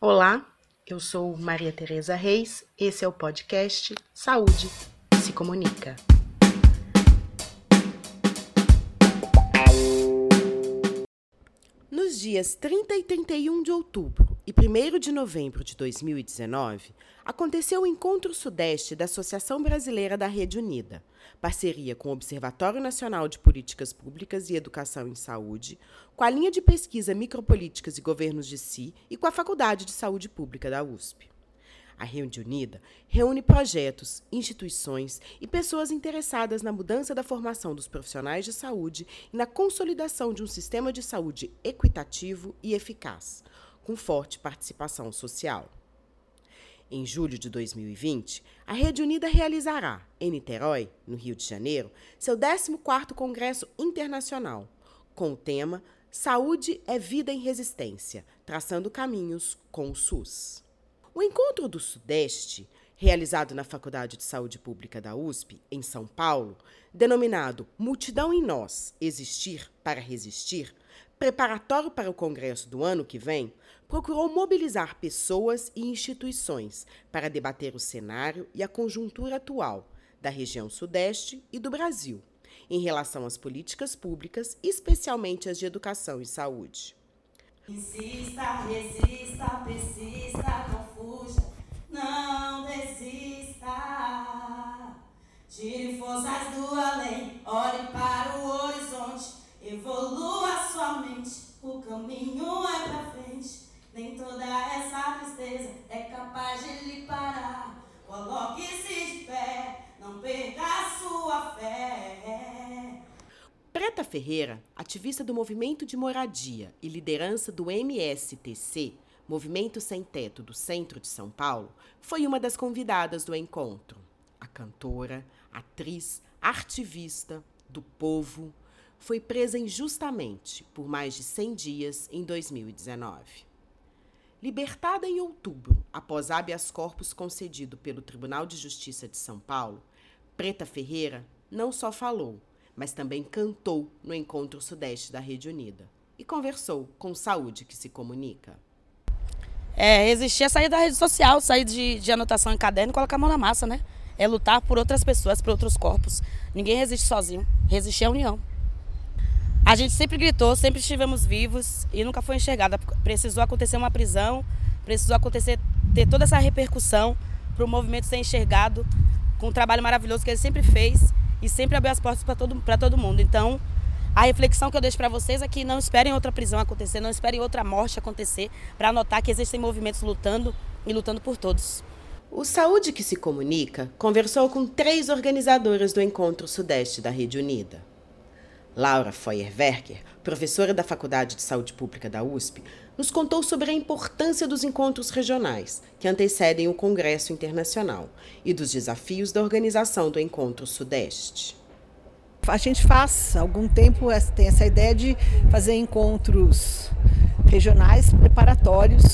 Olá, eu sou Maria Tereza Reis, esse é o podcast Saúde se Comunica. Nos dias 30 e 31 de outubro e 1 de novembro de 2019, aconteceu o Encontro Sudeste da Associação Brasileira da Rede Unida, parceria com o Observatório Nacional de Políticas Públicas e Educação em Saúde, com a linha de pesquisa Micropolíticas e Governos de Si e com a Faculdade de Saúde Pública da USP. A Rede Unida reúne projetos, instituições e pessoas interessadas na mudança da formação dos profissionais de saúde e na consolidação de um sistema de saúde equitativo e eficaz, com forte participação social. Em julho de 2020, a Rede Unida realizará, em Niterói, no Rio de Janeiro, seu 14º Congresso Internacional, com o tema Saúde é Vida em Resistência, traçando caminhos com o SUS. O Encontro do Sudeste, realizado na Faculdade de Saúde Pública da USP, em São Paulo, denominado Multidão em Nós Existir para Resistir, preparatório para o Congresso do ano que vem, procurou mobilizar pessoas e instituições para debater o cenário e a conjuntura atual da região Sudeste e do Brasil, em relação às políticas públicas, especialmente as de educação e saúde. Insista, resista, persista, não fuja, não desista. Tire forças do além, olhe para o horizonte, evolua sua mente, o caminho é pra frente. Nem toda essa tristeza é capaz de lhe parar. Coloque-se de pé, não perca a sua fé. Preta Ferreira, ativista do movimento de moradia e liderança do MSTC, Movimento Sem Teto do Centro de São Paulo, foi uma das convidadas do encontro. A cantora, atriz, artivista do povo, foi presa injustamente por mais de 100 dias em 2019. Libertada em outubro, após habeas corpus concedido pelo Tribunal de Justiça de São Paulo, Preta Ferreira não só falou, mas também cantou no Encontro Sudeste da Rede Unida e conversou com Saúde que se comunica. É, resistir é sair da rede social, sair de, de anotação em caderno e colocar a mão na massa, né? É lutar por outras pessoas, por outros corpos. Ninguém resiste sozinho. Resistir é união. A gente sempre gritou, sempre estivemos vivos e nunca foi enxergada. Precisou acontecer uma prisão, precisou acontecer ter toda essa repercussão para o movimento ser enxergado com o trabalho maravilhoso que ele sempre fez e sempre abriu as portas para todo, todo mundo. Então, a reflexão que eu deixo para vocês é que não esperem outra prisão acontecer, não esperem outra morte acontecer, para notar que existem movimentos lutando e lutando por todos. O Saúde que se Comunica conversou com três organizadoras do Encontro Sudeste da Rede Unida. Laura Feuerwerker, professora da Faculdade de Saúde Pública da USP, nos contou sobre a importância dos encontros regionais, que antecedem o Congresso Internacional, e dos desafios da organização do Encontro Sudeste. A gente faz, há algum tempo, tem essa ideia de fazer encontros regionais preparatórios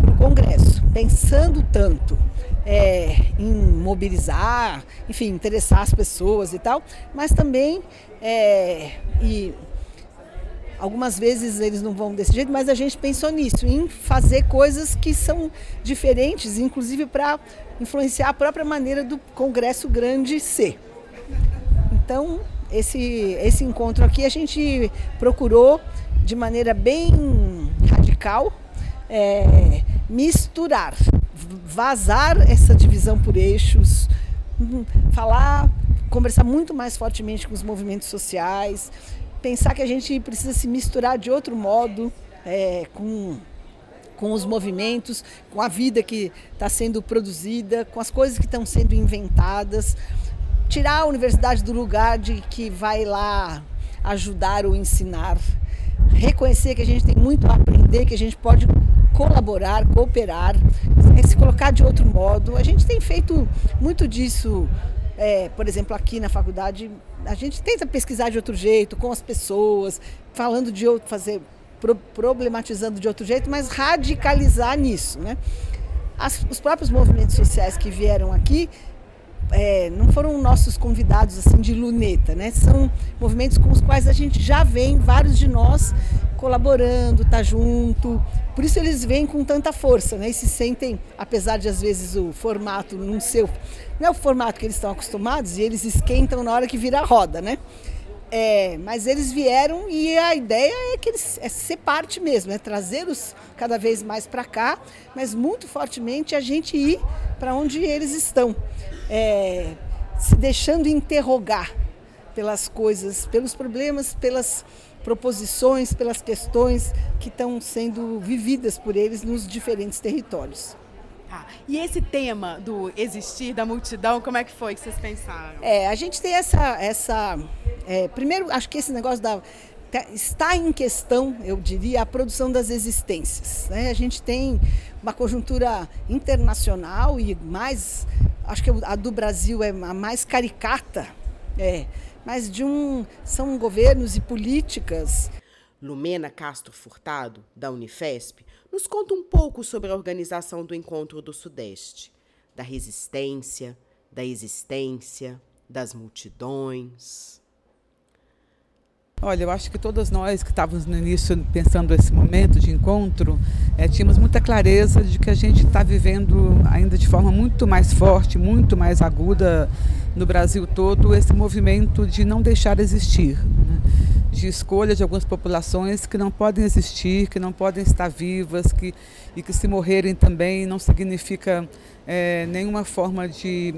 para o Congresso, pensando tanto é, em mobilizar, enfim, interessar as pessoas e tal, mas também é, e algumas vezes eles não vão desse jeito, mas a gente pensou nisso, em fazer coisas que são diferentes, inclusive para influenciar a própria maneira do Congresso Grande ser. Então, esse, esse encontro aqui a gente procurou de maneira bem radical é, misturar, vazar essa divisão por eixos, hum, falar, conversar muito mais fortemente com os movimentos sociais, pensar que a gente precisa se misturar de outro modo é, com com os movimentos, com a vida que está sendo produzida, com as coisas que estão sendo inventadas, tirar a universidade do lugar de que vai lá ajudar ou ensinar, reconhecer que a gente tem muito a aprender, que a gente pode colaborar, cooperar, se colocar de outro modo. A gente tem feito muito disso, é, por exemplo, aqui na faculdade, a gente tenta pesquisar de outro jeito, com as pessoas, falando de outro, fazer, pro, problematizando de outro jeito, mas radicalizar nisso, né? As, os próprios movimentos sociais que vieram aqui é, não foram nossos convidados assim de luneta, né? São movimentos com os quais a gente já vem, vários de nós, colaborando, tá junto. Por isso eles vêm com tanta força, né? E se sentem, apesar de às vezes o formato não ser, não é o formato que eles estão acostumados e eles esquentam na hora que vira a roda, né? É, mas eles vieram e a ideia é que eles é ser parte mesmo, é trazê-los cada vez mais para cá, mas muito fortemente a gente ir para onde eles estão, é, se deixando interrogar pelas coisas, pelos problemas, pelas proposições, pelas questões que estão sendo vividas por eles nos diferentes territórios. Ah, e esse tema do existir da multidão, como é que foi que vocês pensaram? É, a gente tem essa, essa é, primeiro, acho que esse negócio da tá, está em questão, eu diria, a produção das existências. Né? A gente tem uma conjuntura internacional e mais, acho que a do Brasil é a mais caricata, é, mas de um são governos e políticas. Lumena Castro Furtado, da Unifesp, nos conta um pouco sobre a organização do Encontro do Sudeste, da resistência, da existência, das multidões. Olha, eu acho que todas nós que estávamos no início pensando esse momento de encontro, é, tínhamos muita clareza de que a gente está vivendo ainda de forma muito mais forte, muito mais aguda no Brasil todo, esse movimento de não deixar existir. Né? de escolha de algumas populações que não podem existir, que não podem estar vivas, que, e que se morrerem também não significa é, nenhuma forma de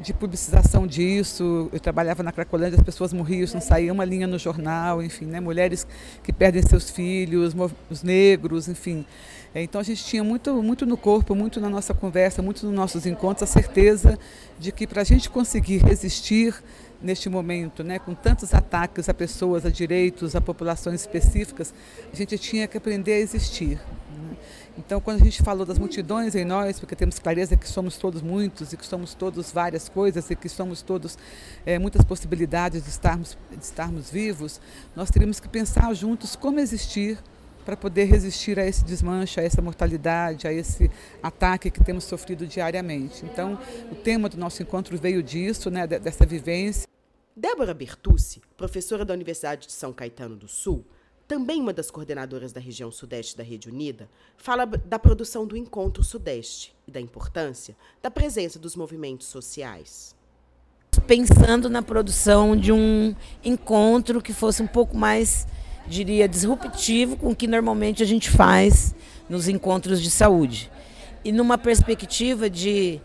de publicização disso. Eu trabalhava na Cracolândia, as pessoas morriam, não saía uma linha no jornal, enfim, né? mulheres que perdem seus filhos, os negros, enfim. É, então a gente tinha muito, muito no corpo, muito na nossa conversa, muito nos nossos encontros, a certeza de que para a gente conseguir resistir neste momento, né, com tantos ataques a pessoas, a direitos, a populações específicas, a gente tinha que aprender a existir. Então, quando a gente falou das multidões em nós, porque temos clareza que somos todos muitos e que somos todos várias coisas e que somos todos é, muitas possibilidades de estarmos, de estarmos vivos, nós teríamos que pensar juntos como existir para poder resistir a esse desmanche, a essa mortalidade, a esse ataque que temos sofrido diariamente. Então, o tema do nosso encontro veio disso, né, dessa vivência. Débora Bertucci, professora da Universidade de São Caetano do Sul, também uma das coordenadoras da região sudeste da Rede Unida, fala da produção do Encontro Sudeste e da importância da presença dos movimentos sociais. Pensando na produção de um encontro que fosse um pouco mais, diria, disruptivo com o que normalmente a gente faz nos encontros de saúde. E numa perspectiva de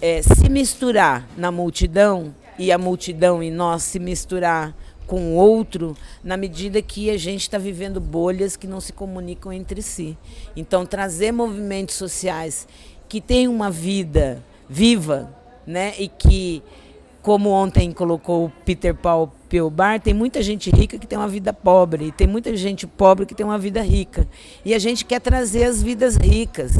é, se misturar na multidão e a multidão e nós se misturar com o outro na medida que a gente está vivendo bolhas que não se comunicam entre si. Então, trazer movimentos sociais que têm uma vida viva, né, e que, como ontem colocou o Peter Paul Pilbar, tem muita gente rica que tem uma vida pobre, e tem muita gente pobre que tem uma vida rica. E a gente quer trazer as vidas ricas.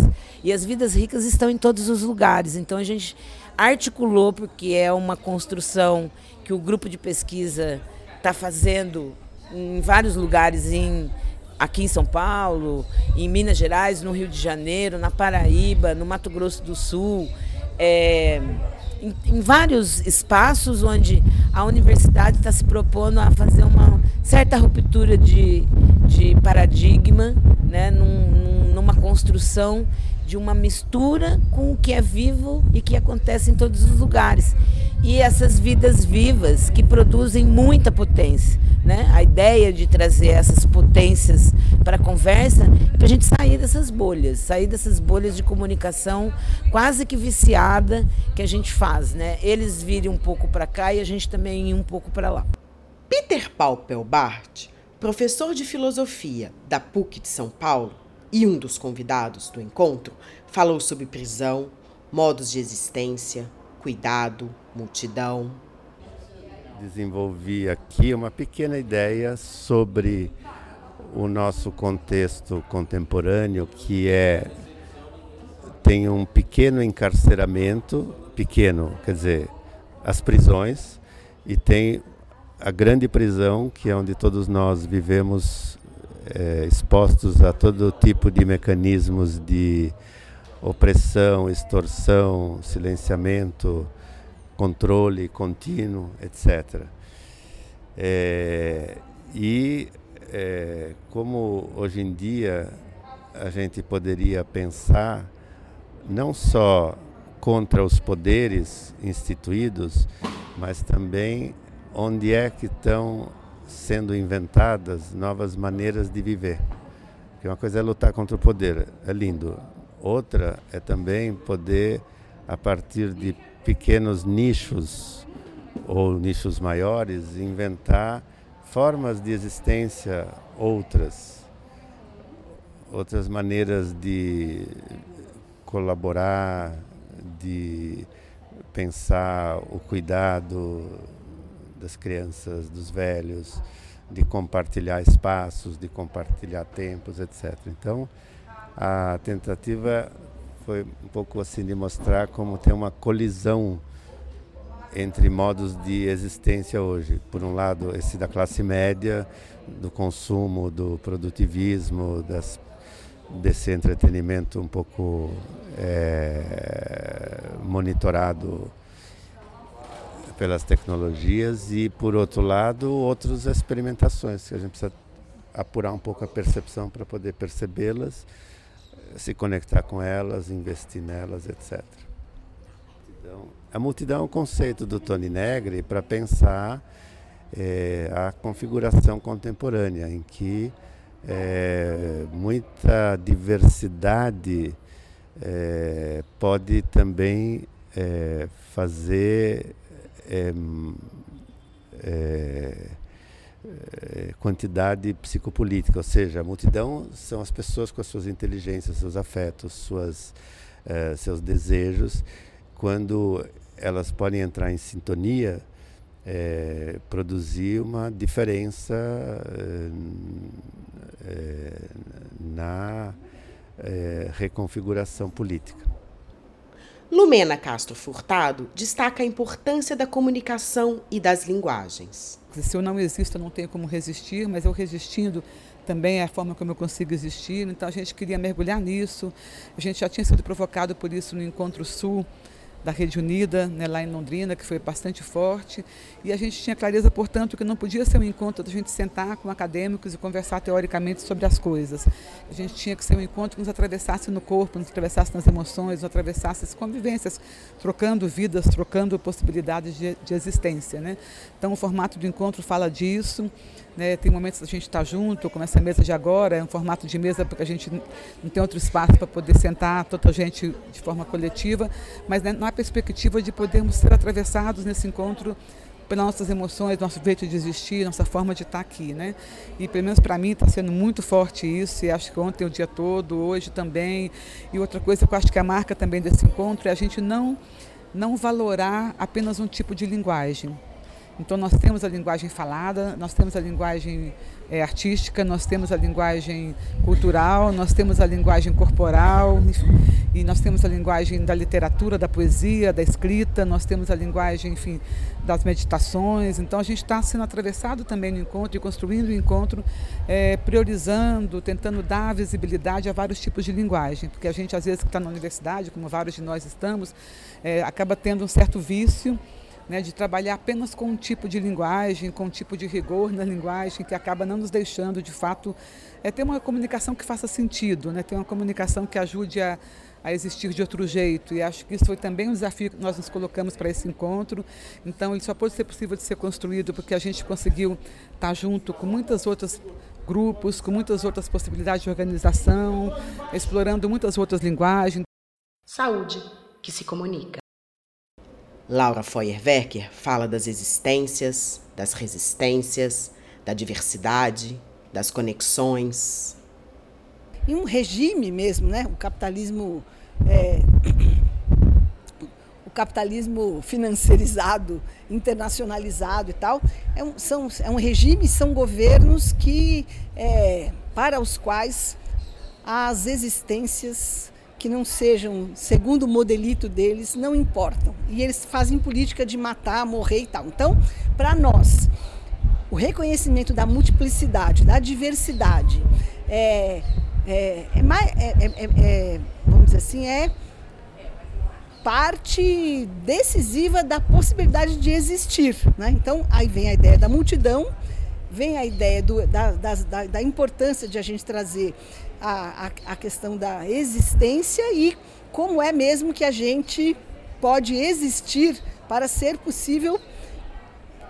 E as vidas ricas estão em todos os lugares. Então, a gente articulou, porque é uma construção que o grupo de pesquisa está fazendo em vários lugares, em, aqui em São Paulo, em Minas Gerais, no Rio de Janeiro, na Paraíba, no Mato Grosso do Sul, é, em, em, vários espaços onde a universidade está se propondo a fazer uma certa ruptura de, de paradigma, né, num, numa construção de uma mistura com o que é vivo e que acontece em todos os lugares. E essas vidas vivas que produzem muita potência. Né? A ideia de trazer essas potências para a conversa é para a gente sair dessas bolhas, sair dessas bolhas de comunicação quase que viciada que a gente faz. Né? Eles virem um pouco para cá e a gente também ir um pouco para lá. Peter Paupel Bart, professor de filosofia da PUC de São Paulo, e um dos convidados do encontro falou sobre prisão, modos de existência, cuidado, multidão. Desenvolvi aqui uma pequena ideia sobre o nosso contexto contemporâneo, que é tem um pequeno encarceramento, pequeno, quer dizer, as prisões, e tem a grande prisão, que é onde todos nós vivemos é, expostos a todo tipo de mecanismos de opressão, extorsão, silenciamento, controle contínuo, etc. É, e é, como hoje em dia a gente poderia pensar não só contra os poderes instituídos, mas também onde é que estão sendo inventadas novas maneiras de viver. Porque uma coisa é lutar contra o poder, é lindo. Outra é também poder, a partir de pequenos nichos ou nichos maiores, inventar formas de existência outras, outras maneiras de colaborar, de pensar o cuidado das crianças, dos velhos, de compartilhar espaços, de compartilhar tempos, etc. Então, a tentativa foi um pouco assim de mostrar como tem uma colisão entre modos de existência hoje. Por um lado, esse da classe média, do consumo, do produtivismo, das, desse entretenimento um pouco é, monitorado pelas tecnologias e, por outro lado, outras experimentações que a gente precisa apurar um pouco a percepção para poder percebê-las, se conectar com elas, investir nelas, etc. Então, a multidão é um conceito do Tony Negri para pensar é, a configuração contemporânea, em que é, muita diversidade é, pode também fazer quantidade psicopolítica, ou seja, a multidão são as pessoas com as suas inteligências, seus afetos, suas, é, seus desejos, quando elas podem entrar em sintonia, é, produzir uma diferença na reconfiguração política. Lumena Castro Furtado destaca a importância da comunicação e das linguagens. Se eu não existo, eu não tenho como resistir, mas eu resistindo também é a forma como eu consigo existir. Então a gente queria mergulhar nisso. A gente já tinha sido provocado por isso no Encontro Sul da Rede Unida, né, lá em Londrina, que foi bastante forte. E a gente tinha clareza, portanto, que não podia ser um encontro da gente sentar com acadêmicos e conversar teoricamente sobre as coisas. A gente tinha que ser um encontro que nos atravessasse no corpo, nos atravessasse nas emoções, nos atravessasse as convivências, trocando vidas, trocando possibilidades de, de existência. Né? Então, o formato do encontro fala disso. Né? Tem momentos da gente estar tá junto, como essa mesa de agora, é um formato de mesa porque a gente não tem outro espaço para poder sentar toda a gente de forma coletiva, mas né, na perspectiva de podermos ser atravessados nesse encontro pelas nossas emoções, nosso jeito de existir, nossa forma de estar tá aqui, né? E pelo menos para mim está sendo muito forte isso, e acho que ontem o dia todo, hoje também. E outra coisa que eu acho que é a marca também desse encontro é a gente não não valorar apenas um tipo de linguagem. Então, nós temos a linguagem falada, nós temos a linguagem é, artística, nós temos a linguagem cultural, nós temos a linguagem corporal, e nós temos a linguagem da literatura, da poesia, da escrita, nós temos a linguagem, enfim, das meditações. Então, a gente está sendo atravessado também no encontro e construindo o encontro, é, priorizando, tentando dar visibilidade a vários tipos de linguagem, porque a gente, às vezes, que está na universidade, como vários de nós estamos, é, acaba tendo um certo vício né, de trabalhar apenas com um tipo de linguagem, com um tipo de rigor na linguagem, que acaba não nos deixando, de fato, é, ter uma comunicação que faça sentido, né, ter uma comunicação que ajude a, a existir de outro jeito. E acho que isso foi também um desafio que nós nos colocamos para esse encontro. Então, ele só pode ser possível de ser construído porque a gente conseguiu estar junto com muitas outras grupos, com muitas outras possibilidades de organização, explorando muitas outras linguagens. Saúde que se comunica. Laura Feuerwerker fala das existências, das resistências, da diversidade, das conexões. E um regime mesmo, né? O capitalismo. É, o capitalismo financiarizado, internacionalizado e tal, é um, são, é um regime, são governos que, é, para os quais as existências que não sejam segundo o modelito deles não importam. E eles fazem política de matar, morrer e tal. Então, para nós, o reconhecimento da multiplicidade, da diversidade, é, é, é, é, é vamos dizer assim, é parte decisiva da possibilidade de existir. Né? Então, aí vem a ideia da multidão vem a ideia do, da, da, da, importância de a gente trazer a, a, a questão da existência e como é mesmo que a gente pode existir para ser possível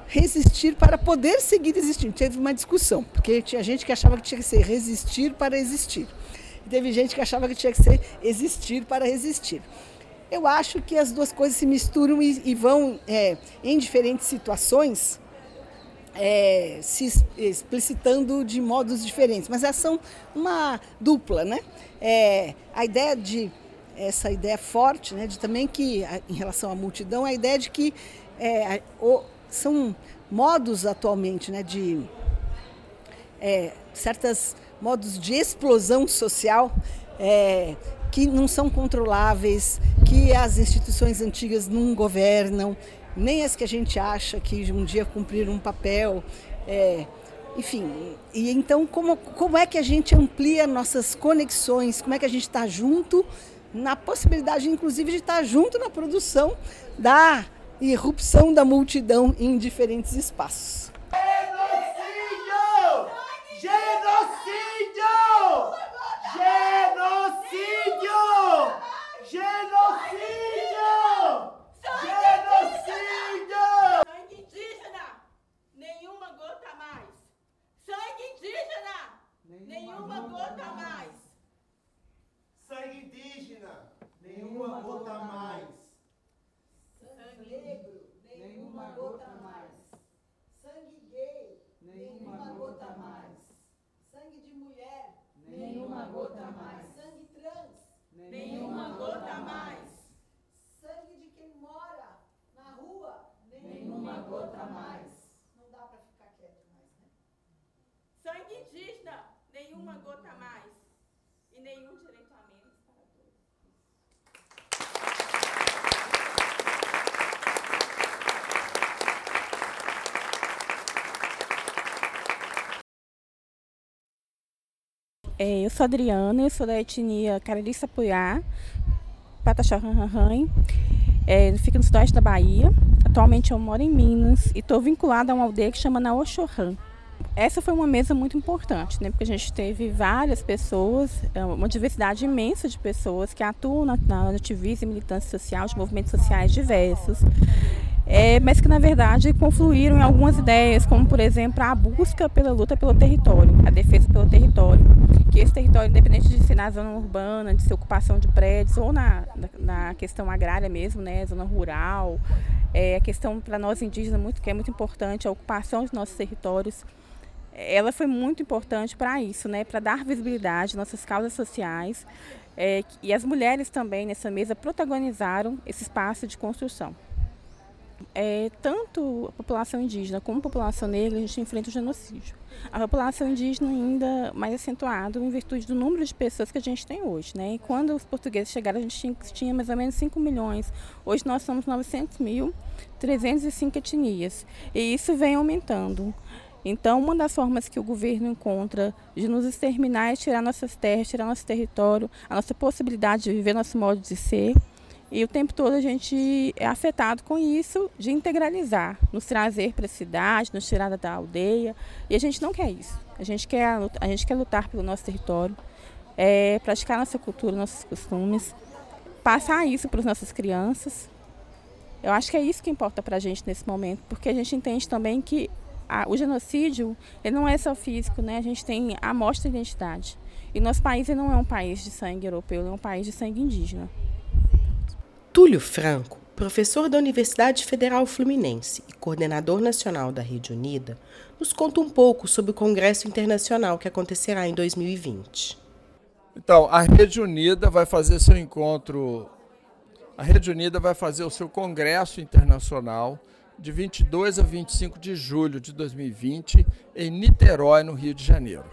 resistir para poder seguir existindo. Teve uma discussão, porque tinha gente que achava que tinha que ser resistir para existir. E teve gente que achava que tinha que ser existir para resistir. Eu acho que as duas coisas se misturam e, e vão, é, em diferentes situações, é, se explicitando de modos diferentes, mas elas são uma dupla, né? É, a ideia de essa ideia forte, né, de também que em relação à multidão, a ideia de que é, o, são modos atualmente, né, de é, certas modos de explosão social é, que não são controláveis, que as instituições antigas não governam, nem as que a gente acha que um dia cumpriram um papel. É, enfim, e então como, como é que a gente amplia nossas conexões, como é que a gente está junto, na possibilidade inclusive de estar junto na produção da irrupção da multidão em diferentes espaços. Genocídio! Genocídio! Genocídio! Genocídio! Genocídio! Sangue indígena! Nenhuma gota mais! Sangue indígena! Nenhuma gota mais! Sangue indígena! Nenhuma gota mais! Sangue negro! Nenhuma gota mais! Sangue gay! Nenhuma gota mais! Sangue de mulher! Nenhuma gota mais! Sangue trans! Nenhuma gota mais! Sangue de quem mora na rua! Nenhuma gota mais! Não dá para ficar quieto mais, né? Sangue indígena! Nenhuma gota mais! E nenhum direito a menos para todos. É, eu sou Adriana, eu sou da etnia Cariri Sapuá, Pataxó Ranranhan. É, eu fico no sudeste da Bahia. Atualmente eu moro em Minas e estou vinculada a uma aldeia que chama Naoxorran. Essa foi uma mesa muito importante, né? porque a gente teve várias pessoas, é, uma diversidade imensa de pessoas que atuam na, na ativismo e militância social, de movimentos sociais diversos, é, mas que na verdade confluíram em algumas ideias, como por exemplo a busca pela luta pelo território, a defesa pelo território, que esse território, independente de ser na zona urbana, de ser ocupação de prédios ou na, na, questão agrária mesmo, né, zona rural, é, a questão para nós indígenas muito que é muito importante a ocupação de nossos territórios ela foi muito importante para isso, né, para dar visibilidade às nossas causas sociais. É, e as mulheres também nessa mesa protagonizaram esse espaço de construção. É, tanto a população indígena como a população negra, a gente enfrenta o genocídio. A população indígena ainda mais acentuado em virtude do número de pessoas que a gente tem hoje. Né? E quando os portugueses chegaram, a gente tinha, tinha mais ou menos 5 milhões. Hoje nós somos 900 mil, 305 etnias. E isso vem aumentando. Então, uma das formas que o governo encontra de nos exterminar é tirar nossas terras, tirar nosso território, a nossa possibilidade de viver nosso modo de ser. E o tempo todo a gente é afetado com isso de integralizar, nos trazer para a cidade, nos tirar da aldeia. E a gente não quer isso. A gente quer, a gente quer lutar pelo nosso território, é, praticar nossa cultura, nossos costumes, passar isso para as nossas crianças. Eu acho que é isso que importa para a gente nesse momento, porque a gente entende também que a, o genocídio ele não é só físico, né? A gente tem a morte da identidade. E nosso país não é um país de sangue europeu, é um país de sangue indígena. Túlio Franco, professor da Universidade Federal Fluminense e coordenador nacional da Rede Unida, nos conta um pouco sobre o Congresso Internacional que acontecerá em 2020. Então, a Rede Unida vai fazer seu encontro, a Rede Unida vai fazer o seu Congresso Internacional de 22 a 25 de julho de 2020 em Niterói, no Rio de Janeiro.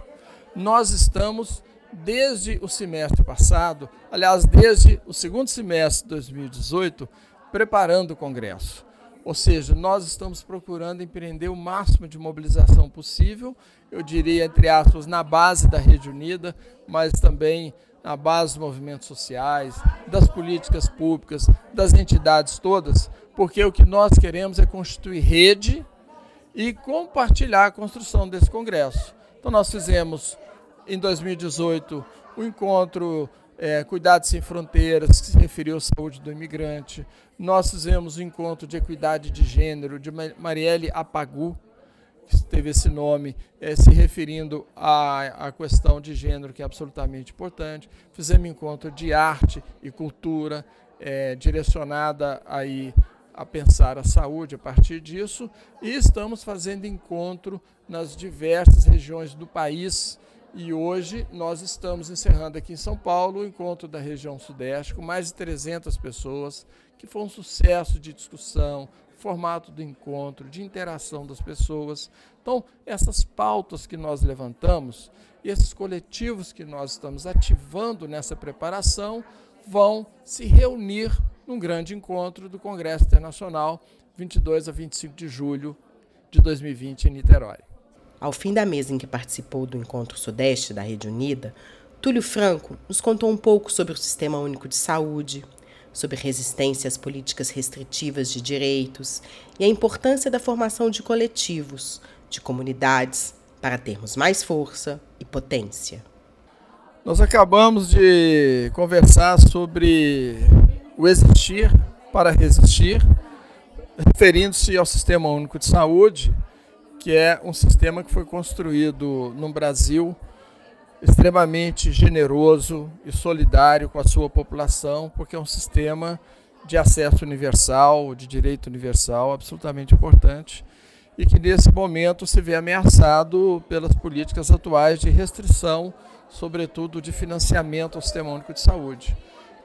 Nós estamos desde o semestre passado, aliás, desde o segundo semestre de 2018, preparando o Congresso. Ou seja, nós estamos procurando empreender o máximo de mobilização possível, eu diria, entre aspas, na base da Rede Unida, mas também na base dos movimentos sociais, das políticas públicas, das entidades todas, porque o que nós queremos é constituir rede e compartilhar a construção desse congresso. Então nós fizemos em 2018 o encontro é, Cuidados Sem Fronteiras, que se referiu à saúde do imigrante. Nós fizemos o encontro de equidade de gênero de Marielle Apagu, que teve esse nome, é, se referindo à, à questão de gênero, que é absolutamente importante. Fizemos encontro de arte e cultura, é, direcionada aí a pensar a saúde a partir disso, e estamos fazendo encontro nas diversas regiões do país. E hoje nós estamos encerrando aqui em São Paulo o encontro da região Sudeste com mais de 300 pessoas, que foi um sucesso de discussão, formato do encontro, de interação das pessoas. Então, essas pautas que nós levantamos esses coletivos que nós estamos ativando nessa preparação vão se reunir num grande encontro do Congresso Internacional, 22 a 25 de julho de 2020 em Niterói. Ao fim da mesa em que participou do Encontro Sudeste da Rede Unida, Túlio Franco nos contou um pouco sobre o Sistema Único de Saúde, sobre resistência às políticas restritivas de direitos e a importância da formação de coletivos, de comunidades, para termos mais força e potência. Nós acabamos de conversar sobre o existir para resistir, referindo-se ao Sistema Único de Saúde, que é um sistema que foi construído no Brasil extremamente generoso e solidário com a sua população, porque é um sistema de acesso universal, de direito universal, absolutamente importante, e que nesse momento se vê ameaçado pelas políticas atuais de restrição, sobretudo de financiamento ao Sistema Único de Saúde.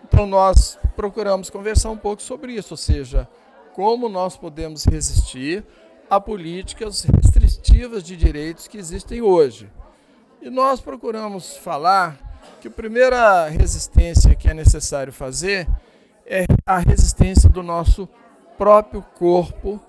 Então nós procuramos conversar um pouco sobre isso, ou seja, como nós podemos resistir a políticas restritivas de direitos que existem hoje. E nós procuramos falar que a primeira resistência que é necessário fazer é a resistência do nosso próprio corpo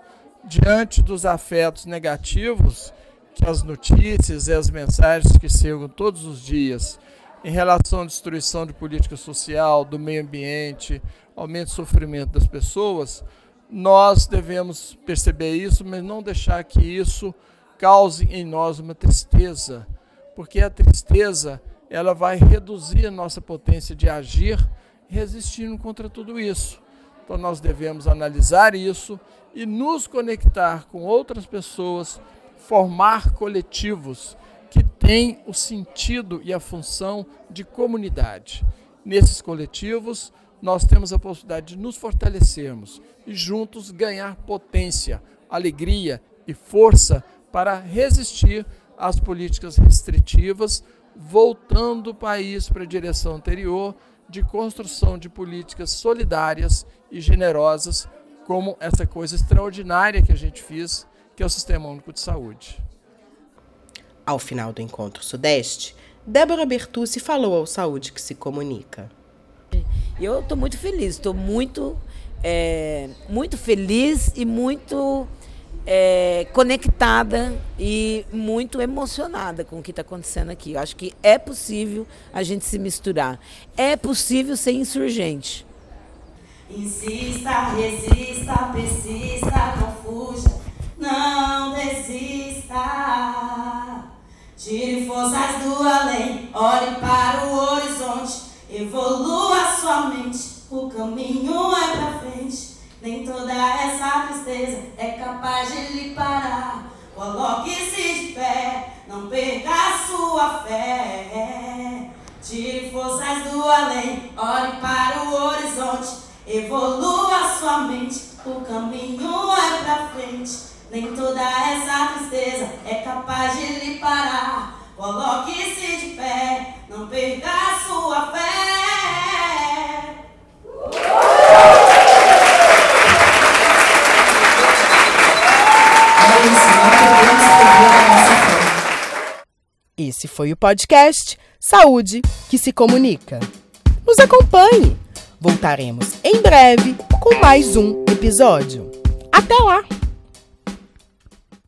diante dos afetos negativos que as notícias e as mensagens que chegam todos os dias em relação à destruição de política social, do meio ambiente, aumento do sofrimento das pessoas, nós devemos perceber isso, mas não deixar que isso cause em nós uma tristeza porque a tristeza ela vai reduzir a nossa potência de agir, resistindo contra tudo isso. Então nós devemos analisar isso e nos conectar com outras pessoas, formar coletivos têm o sentido e a função de comunidade. Nesses coletivos, nós temos a possibilidade de nos fortalecermos e juntos ganhar potência, alegria e força para resistir as políticas restritivas, voltando o país para a direção anterior de construção de políticas solidárias e generosas, como essa coisa extraordinária que a gente fez, que é o Sistema Único de Saúde. Ao final do encontro Sudeste, Débora Bertucci falou ao Saúde que se comunica. Eu estou muito feliz, estou muito, é, muito feliz e muito é, conectada e muito emocionada com o que está acontecendo aqui. Eu acho que é possível a gente se misturar. É possível ser insurgente. Insista, resista, persista, não fuja, não desista. Tire forças do além, olhe para o horizonte, evolua sua mente, o caminho é pra frente. Nem toda essa tristeza é capaz de lhe parar. Coloque-se de pé, não perca sua fé. Tire forças do além, olhe para o horizonte, evolua sua mente. O caminho é pra frente. Nem toda essa tristeza é capaz de lhe parar. Coloque-se de pé, não perca a sua fé. Esse foi o podcast Saúde que se comunica. Nos acompanhe. Voltaremos em breve com mais um episódio. Até lá!